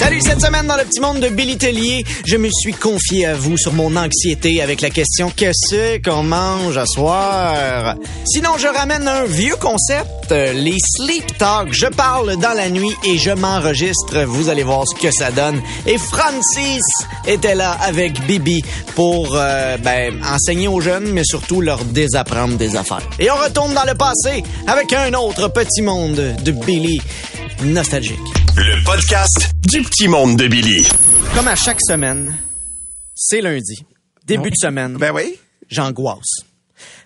Salut, cette semaine dans le petit monde de Billy Tellier, je me suis confié à vous sur mon anxiété avec la question qu'est-ce qu'on mange à soir? Sinon, je ramène un vieux concept, euh, les sleep talks. Je parle dans la nuit et je m'enregistre. Vous allez voir ce que ça donne. Et Francis était là avec Bibi pour euh, ben, enseigner aux jeunes, mais surtout leur désapprendre des affaires. Et on retourne dans le passé avec un autre petit monde de Billy nostalgique. Le podcast du petit monde de Billy. Comme à chaque semaine, c'est lundi. Début de semaine. Ben oui. J'angoisse.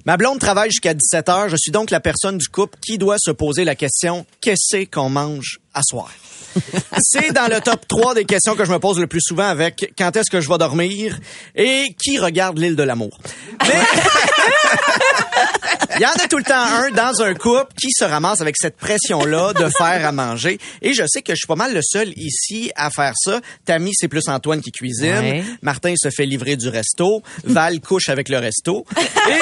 Ma blonde travaille jusqu'à 17 heures. Je suis donc la personne du couple qui doit se poser la question qu'est-ce qu'on mange à soir? C'est dans le top 3 des questions que je me pose le plus souvent avec quand est-ce que je vais dormir et qui regarde l'île de l'amour. Mais il y en a tout le temps un dans un couple qui se ramasse avec cette pression-là de faire à manger. Et je sais que je suis pas mal le seul ici à faire ça. Tammy, c'est plus Antoine qui cuisine. Ouais. Martin se fait livrer du resto. Val couche avec le resto. Et-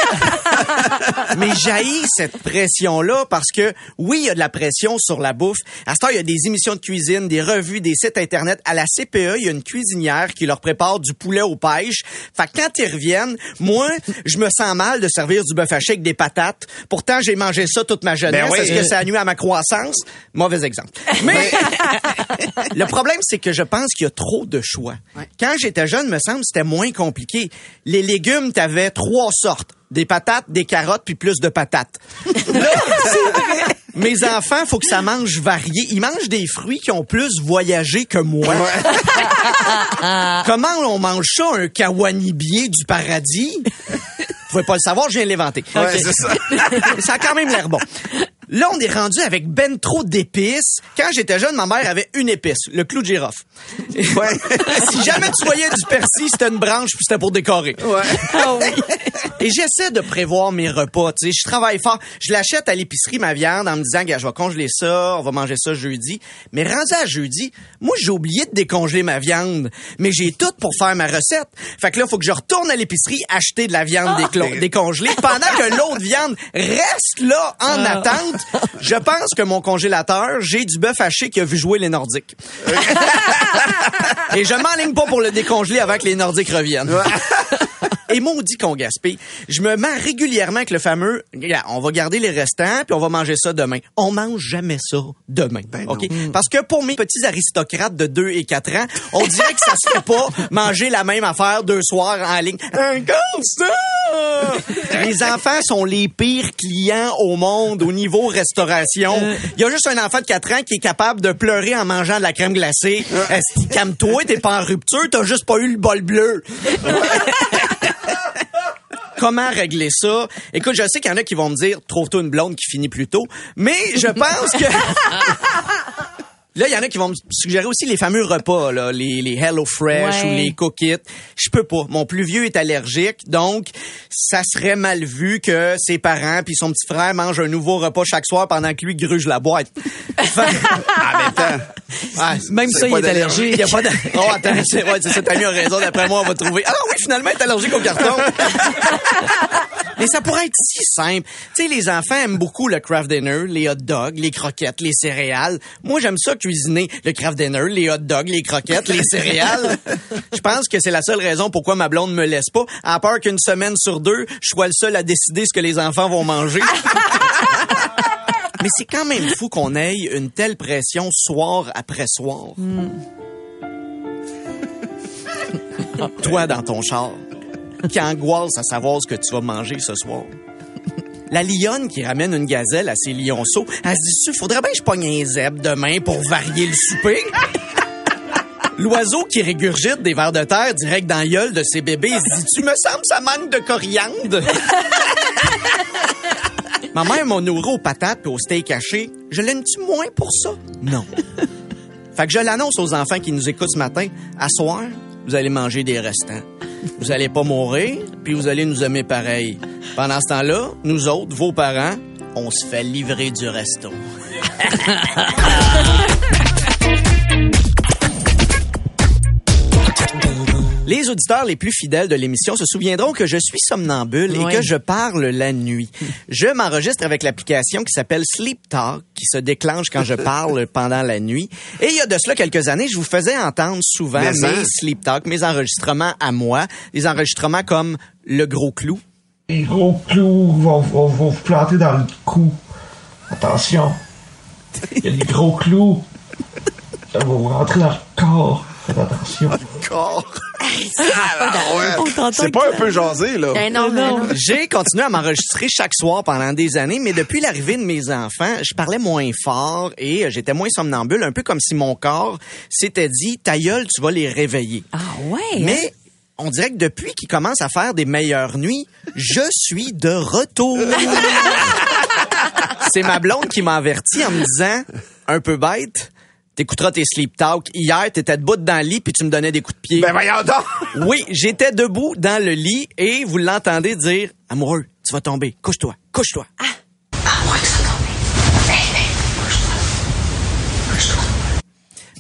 Mais j'haïs cette pression-là parce que, oui, il y a de la pression sur la bouffe. À ce temps, il y a des émissions de cuisine, des revues, des sites Internet. À la CPE, il y a une cuisinière qui leur prépare du poulet aux pêches. Fait que quand ils reviennent, moi, je me sens mal de servir du bœuf haché avec des patates. Pourtant, j'ai mangé ça toute ma jeunesse. Ben oui. Est-ce que ça a nuit à ma croissance? Mauvais exemple. Mais le problème, c'est que je pense qu'il y a trop de choix. Quand j'étais jeune, me semble, c'était moins compliqué. Les légumes, t'avais trois sortes. Des patates, des carottes, puis plus de patates. Là, mes enfants, faut que ça mange varié. Ils mangent des fruits qui ont plus voyagé que moi. Comment on mange ça, un kawanibier du paradis? Vous pouvez pas le savoir, je viens de l'inventer. Ouais, c'est ça. ça a quand même l'air bon. Là, on est rendu avec ben trop d'épices. Quand j'étais jeune, ma mère avait une épice, le clou de girofle. Ouais. si jamais tu voyais du persil, c'était une branche puis c'était pour décorer. Et j'essaie de prévoir mes repas. Tu sais, je travaille fort. Je l'achète à l'épicerie ma viande en me disant que je vais congeler ça, on va manger ça jeudi. Mais rendu à jeudi, moi j'ai oublié de décongeler ma viande, mais j'ai tout pour faire ma recette. Fait que là, faut que je retourne à l'épicerie acheter de la viande déclo- décongelée pendant que l'autre viande reste là en attente. Je pense que mon congélateur, j'ai du bœuf haché qui a vu jouer les Nordiques. Et je m'enligne pas pour le décongeler avant que les Nordiques reviennent. Et maudit qu'on gaspille. Je me mets régulièrement avec le fameux, on va garder les restants puis on va manger ça demain. On mange jamais ça demain. Ben non. OK? Parce que pour mes petits aristocrates de 2 et 4 ans, on dirait que ça se fait pas manger la même affaire deux soirs en ligne. Un constat! Les enfants sont les pires clients au monde au niveau restauration. Il y a juste un enfant de 4 ans qui est capable de pleurer en mangeant de la crème glacée. Est-ce que calme-toi, t'es pas en rupture, t'as juste pas eu le bol bleu. Comment régler ça? Écoute, je sais qu'il y en a qui vont me dire, trouve-toi une blonde qui finit plus tôt, mais je pense que... Là, il y en a qui vont me suggérer aussi les fameux repas, là, les, les Hello Fresh Ouais. ou les Cook It. Je peux pas. Mon plus vieux est allergique, donc ça serait mal vu que ses parents puis son petit frère mangent un nouveau repas chaque soir pendant que lui gruge la boîte. Fait- En même temps. Ouais, Même ça, il est allergique. il y a pas de... Oh, attends, c'est ouais, c'est ça, t'as mis raison. D'après moi, on va trouver. Ah oui, finalement, elle est allergique au carton. Mais ça pourrait être si simple. Tu sais, les enfants aiment beaucoup le craft dinner, les hot dogs, les croquettes, les céréales. Moi, j'aime ça cuisiner le craft dinner, les hot dogs, les croquettes, les céréales. Je pense que c'est la seule raison pourquoi ma blonde me laisse pas. À part qu'une semaine sur deux, je sois le seul à décider ce que les enfants vont manger. Mais c'est quand même fou qu'on ait une telle pression soir après soir. Toi, dans ton char, qui angoisse à savoir ce que tu vas manger ce soir. La lionne qui ramène une gazelle à ses lionceaux, elle se dit, faudrait bien que je pogne un zèbre demain pour varier le souper. L'oiseau qui régurgite des vers de terre direct dans gueule de ses bébés, se dit, tu me semble ça manque de coriandre. Ma mère m'a aux patates et au steak haché. Je l'aime-tu moins pour ça? Non. fait que je l'annonce aux enfants qui nous écoutent ce matin. À soir, vous allez manger des restants. Vous allez pas mourir, puis vous allez nous aimer pareil. Pendant ce temps-là, nous autres, vos parents, on se fait livrer du resto. Les auditeurs les plus fidèles de l'émission se souviendront que je suis somnambule Oui. et que je parle la nuit. Je m'enregistre avec l'application qui s'appelle Sleep Talk, qui se déclenche quand je parle pendant la nuit. Et il y a de cela quelques années, je vous faisais entendre souvent Mais mes hein? Sleep Talk, mes enregistrements à moi, des enregistrements comme Le Gros Clou. Les gros clous vont, vont, vont vous planter dans le cou. Attention. Il y a des gros clous. Ça va vous rentrer dans le corps. Attention. T'entend C'est pas un peu jasé, là. Eh non, non. non. J'ai continué à m'enregistrer chaque soir pendant des années, mais depuis l'arrivée de mes enfants, je parlais moins fort et euh, j'étais moins somnambule, un peu comme si mon corps s'était dit, ta gueule, tu vas les réveiller. Ah ouais. Mais on dirait que depuis qu'ils commencent à faire des meilleures nuits, je suis de retour. C'est ma blonde qui m'a averti en me disant, un peu bête, t'écouteras tes sleep talk. Hier, t'étais debout dans le lit puis tu me donnais des coups de pied. Ben voyons donc! Oui, j'étais debout dans le lit et vous l'entendez dire Amoureux, tu vas tomber. Couche-toi, couche-toi.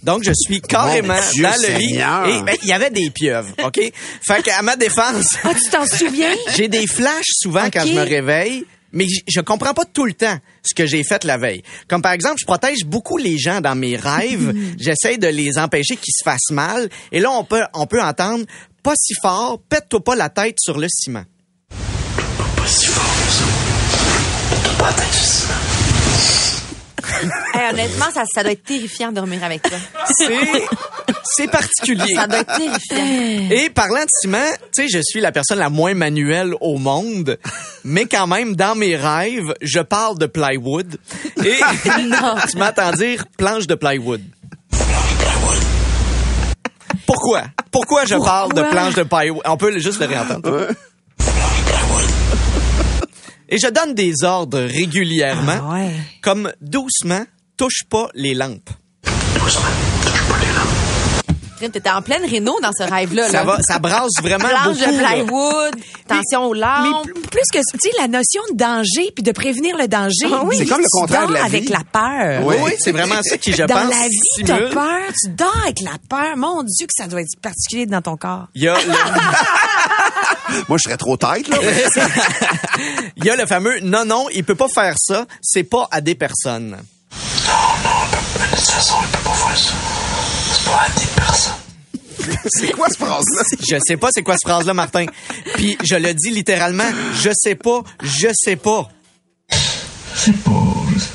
Donc, je suis carrément Dieu dans le lit. Seigneur. Et ben, il y avait des pieuvres, OK? Fait qu'à ma défense, Ah, tu t'en souviens? j'ai des flashs souvent quand je me réveille, mais je comprends pas tout le temps ce que j'ai fait la veille. Comme par exemple, je protège beaucoup les gens dans mes rêves. J'essaie de les empêcher qu'ils se fassent mal. Et là, on peut, on peut entendre pas si fort, pète-toi pas la tête sur le ciment. Pas si fort, ça. Pas la tête du ciment. Hey, honnêtement, ça, ça doit être terrifiant de dormir avec toi. C'est, c'est particulier. Ça doit être terrifiant. Et parlant de ciment, tu sais, je suis la personne la moins manuelle au monde, mais quand même, dans mes rêves, je parle de plywood. Et tu m'entends dire planche de plywood. Pourquoi? Pourquoi je parle de planche de plywood? On peut juste le réentendre. Et je donne des ordres régulièrement, Ah ouais. comme doucement, touche pas les lampes. Doucement. Touche pas les lampes. T'étais en pleine réno dans ce rêve-là. Ça là. va, ça brasse vraiment Planche beaucoup. de plywood, attention aux Mais lampes. plus, plus que, tu sais, la notion de danger puis de prévenir le danger. Ah oui. C'est comme le contraire de dors la avec vie. la peur. Oui, oui, c'est vraiment ça qui, je Dans pense, la vie, t'as peur, tu dors avec la peur. Mon Dieu, que ça doit être particulier dans ton corps. Il y a le, Moi, je serais trop tête, là. il y a le fameux non, non, il peut pas faire ça, c'est pas à des personnes. De toute façon, il peut pas faire ça. C'est pas à des personnes. C'est quoi, cette phrase-là? Je sais pas c'est quoi cette phrase-là, Martin. Puis je le dis littéralement, je sais pas, je sais pas. Pas. je sais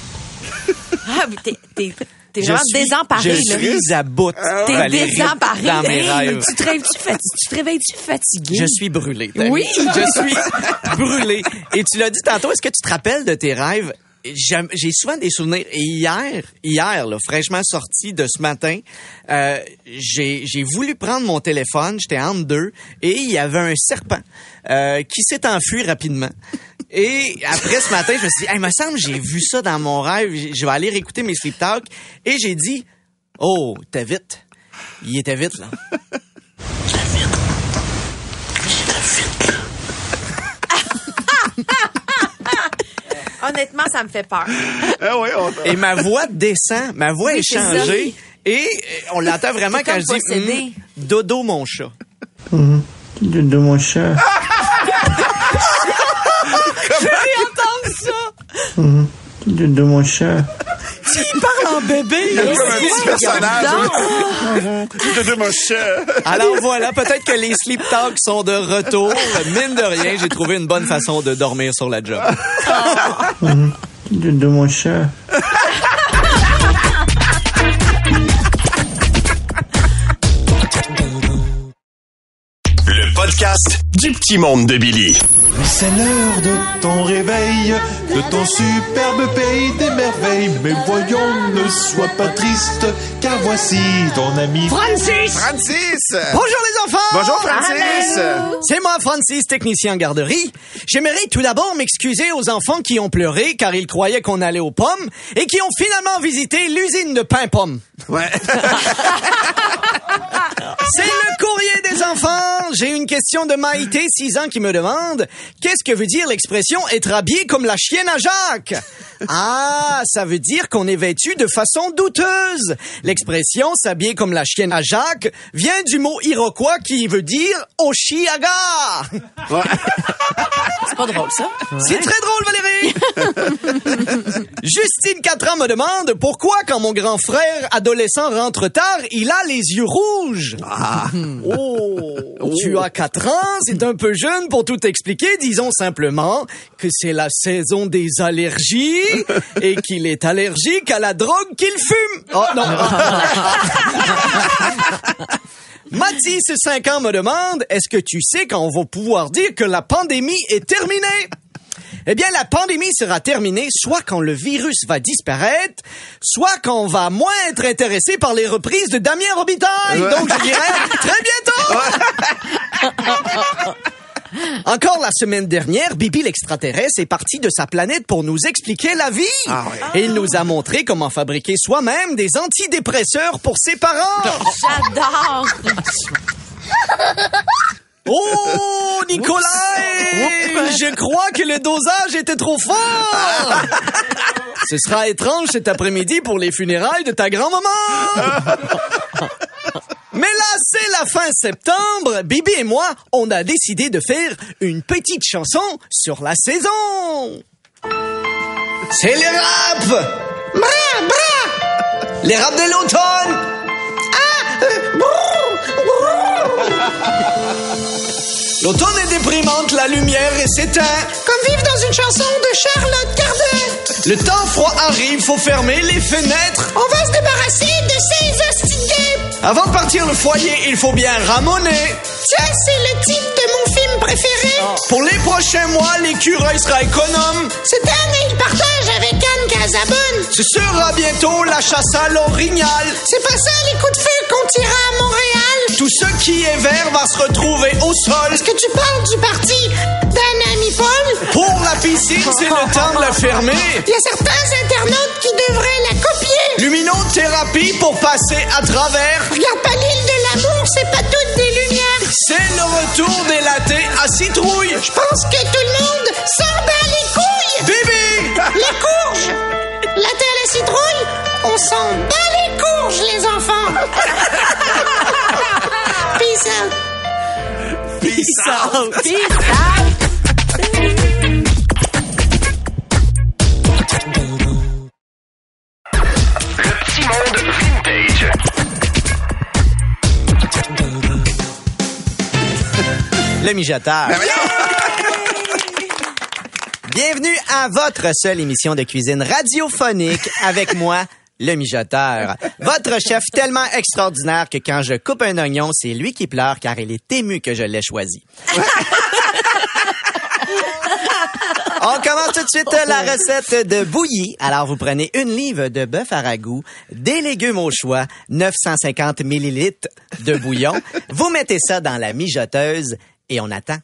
Ah, mais t'es, t'es, t'es vraiment suis- désemparé, Je là. suis à bout. T'es Valérie, désemparé. Dans mes Hey, rêves. Tu te réveilles-tu fati- tu te réveilles-tu fatigué? Je suis brûlé. Oui. Je suis brûlé. Et tu l'as dit tantôt, est-ce que tu te rappelles de tes rêves? J'ai souvent des souvenirs. Et hier, hier, là, fraîchement sorti de ce matin, euh, j'ai j'ai voulu prendre mon téléphone, j'étais entre deux, et il y avait un serpent euh, qui s'est enfui rapidement. Et après ce matin, je me suis dit, hey, il me semble que j'ai vu ça dans mon rêve, je vais aller réécouter mes sleep talk. Et j'ai dit, oh, t'es vite. Il était vite, là. Honnêtement, ça me fait peur. Ah oui, on... Et ma voix descend, ma voix Oui, est c'est ça. changée. Et euh, on l'entend vraiment C'est quand comme je dis possédé. Hum, Dodo mon chat. De, de mon chat. De, de mon chat. Il parle en bébé. comme un petit personnage. De deux mon chat. Alors voilà, peut-être que les sleep talks sont de retour. Mine de rien, j'ai trouvé une bonne façon de dormir sur la job. De, de mon chat. du petit monde de Billy. C'est l'heure de ton réveil, de ton superbe pays des merveilles. Mais voyons, ne sois pas triste, car voici ton ami. Francis! Francis! Bonjour les enfants! Bonjour, Francis! C'est moi, Francis, technicien en garderie. J'aimerais tout d'abord m'excuser aux enfants qui ont pleuré car ils croyaient qu'on allait aux pommes et qui ont finalement visité l'usine de pain-pomme. Ouais. C'est le courrier des enfants. J'ai une question de Maïté, 6 ans, qui me demande qu'est-ce que veut dire l'expression être habillé comme la chienne à Jacques? Ah, ça veut dire qu'on est vêtu de façon douteuse. L'expression s'habiller comme la chienne à Jacques vient du mot iroquois qui veut dire Oshiaga. C'est pas drôle, ça. C'est très drôle, Valérie! Justine, 4 ans, me demande pourquoi, quand mon grand frère adolescent rentre tard, il a les yeux rouges. Oh, tu as 4 ans, c'est un peu jeune pour tout expliquer. Disons simplement que c'est la saison des allergies et qu'il est allergique à la drogue qu'il fume. Oh, non. Mathis, 5 ans, me demande, est-ce que tu sais quand on va pouvoir dire que la pandémie est terminée? Eh bien, la pandémie sera terminée soit quand le virus va disparaître, soit quand on va moins être intéressé par les reprises de Damien Robitaille. Donc, je dirais très bientôt! Encore la semaine dernière, Bibi l'extraterrestre est parti de sa planète pour nous expliquer la vie. Et il nous a montré comment fabriquer soi-même des antidépresseurs pour ses parents. J'adore. Oh! Je crois que le dosage était trop fort! Ce sera étrange cet après-midi pour les funérailles de ta grand-maman! Mais là, c'est la fin septembre. Bibi et moi, on a décidé de faire une petite chanson sur la saison. C'est les raps! Bra, bra! Les raps de l'automne! L'automne est déprimante, la lumière est s'éteint. Comme vivre dans une chanson de Charlotte Cardin. Le temps froid arrive, faut fermer les fenêtres. On va se débarrasser de ces hostilités. Avant de partir le foyer, il faut bien ramoner. Ça, c'est le titre de mon film préféré. Pour les prochains mois, l'écureuil sera économe. Cette année, il partage avec Anne Casabonne. Ce sera bientôt la chasse à l'orignal. C'est pas ça les coups de feu qu'on tira à Montréal. Tout ce qui est vert va se retrouver au sol. Est-ce que tu parles du parti d'Anne Ami Paul? Pour la piscine, c'est le temps de la fermer. Il y a certains internautes qui devraient la copier. Luminothérapie pour passer à travers. Regarde pas l'île de l'amour, c'est pas toutes des lumières. C'est le retour des latés à citrouille. Je pense que tout le monde s'en bat les couilles. Bibi! Les courges! La thé à la citrouille, on s'en bat les courges, les enfants! Peace out! Peace out. Peace out. Le petit monde vintage. Le mijoteur. Bienvenue à votre seule émission de cuisine radiophonique avec moi, le mijoteur. Votre chef tellement extraordinaire que quand je coupe un oignon, c'est lui qui pleure car il est ému que je l'ai choisi. On commence tout de suite la recette de bouillie. Alors, vous prenez une livre de bœuf à ragoût, des légumes au choix, 950 millilitres de bouillon. Vous mettez ça dans la mijoteuse et on attend.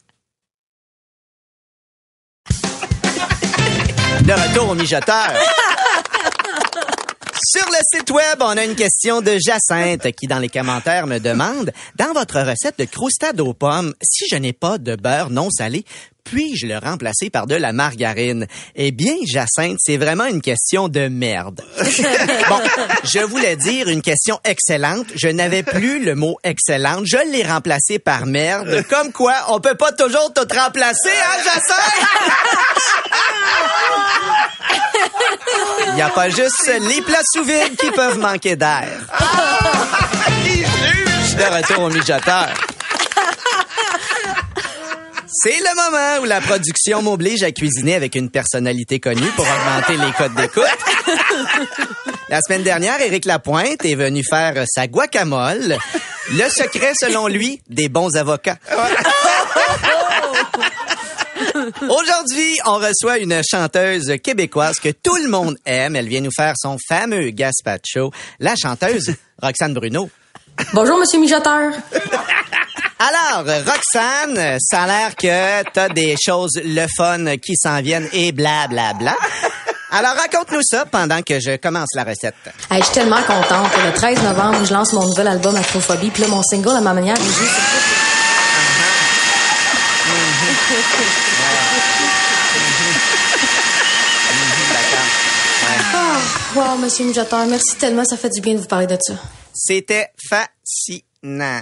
De retour au mijoteur. Sur le site web, on a une question de Jacinthe qui, dans les commentaires, me demande Dans votre recette de croustade aux pommes, si je n'ai pas de beurre non salé, puis-je le remplacer par de la margarine? Eh bien, Jacinthe, c'est vraiment une question de merde. bon, je voulais dire une question excellente. Je n'avais plus le mot excellente. Je l'ai remplacé par merde. Comme quoi, on peut pas toujours tout remplacer, hein, Jacinthe? Il n'y a pas juste les plats sous vide qui peuvent manquer d'air. De retour au mijoteur. C'est le moment où la production m'oblige à cuisiner avec une personnalité connue pour augmenter les codes d'écoute. La semaine dernière, Éric Lapointe est venu faire sa guacamole. Le secret, selon lui, des bons avocats. Aujourd'hui, on reçoit une chanteuse québécoise que tout le monde aime. Elle vient nous faire son fameux gazpacho. La chanteuse Roxane Bruno. Bonjour, Monsieur Mijoteur. Alors, Roxane, ça a l'air que t'as des choses le fun qui s'en viennent et bla bla bla. Alors, raconte-nous ça pendant que je commence la recette. Hey, je suis tellement contente. Le 13 novembre, je lance mon nouvel album Acrophobie. Puis là, mon single, à ma manière, il joue sur Ah, wow, monsieur Mijoteur, merci tellement. Ça fait du bien de vous parler de ça. C'était fascinant.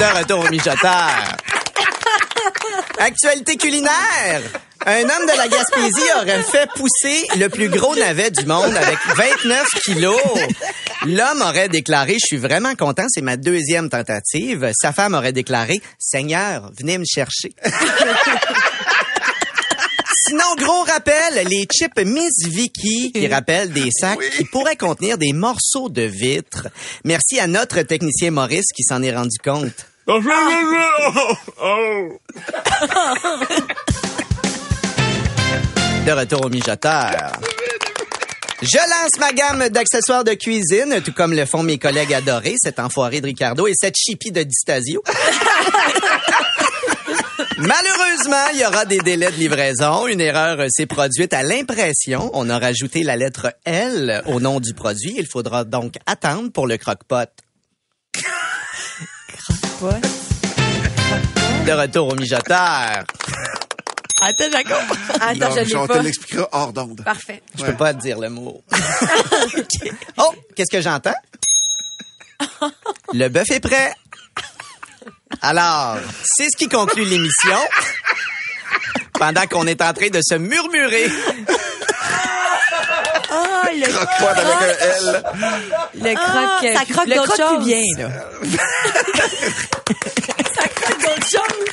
De retour au mijoteur. Actualité culinaire. Un homme de la Gaspésie aurait fait pousser le plus gros navet du monde avec 29 kilos. L'homme aurait déclaré, je suis vraiment content, c'est ma deuxième tentative. Sa femme aurait déclaré, Seigneur, venez me chercher. Sinon, gros rappel, les chips Miss Vicky qui rappellent des sacs qui pourraient contenir des morceaux de vitre. Merci à notre technicien Maurice qui s'en est rendu compte. De retour au mijoteur. Je lance ma gamme d'accessoires de cuisine, tout comme le font mes collègues adorés, cet enfoiré de Ricardo et cette chipie de Distasio. Malheureusement, il y aura des délais de livraison. Une erreur s'est produite à l'impression. On a rajouté la lettre L au nom du produit. Il faudra donc attendre pour le croque-pot. De retour au mijoteur. Attends, Jacob? Attends, je on l'ai te pas. l'expliquera hors d'onde. Parfait. Je peux pas te dire le mot. Oh, qu'est-ce que j'entends? Le bœuf est prêt. Alors, c'est ce qui conclut l'émission. Pendant qu'on est en train de se murmurer. Ah, le Croque-pot avec un L. Le croque, ça croque le d'autres croque choses. plus bien, là. ça croque d'autres choses.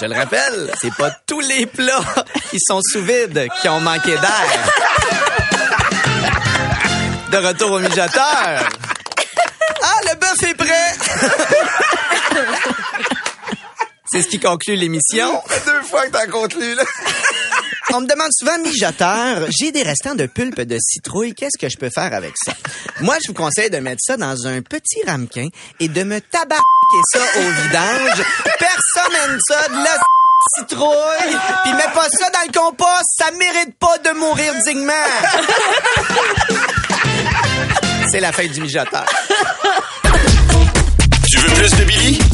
Je le rappelle, c'est pas tous les plats qui sont sous vide qui ont manqué d'air. De retour au mijoteur. Ah, le bœuf est prêt! C'est ce qui conclut l'émission. Deux fois que t'as conclu, là. On me demande souvent, mijoteur, j'ai des restants de pulpe de citrouille, qu'est-ce que je peux faire avec ça? Moi, je vous conseille de mettre ça dans un petit ramequin et de me tabarquer ça au vidange. Personne aime ça, de la citrouille. Puis mets pas ça dans le compost, ça mérite pas de mourir dignement. C'est la fin du mijoteur. Tu veux plus de Billy?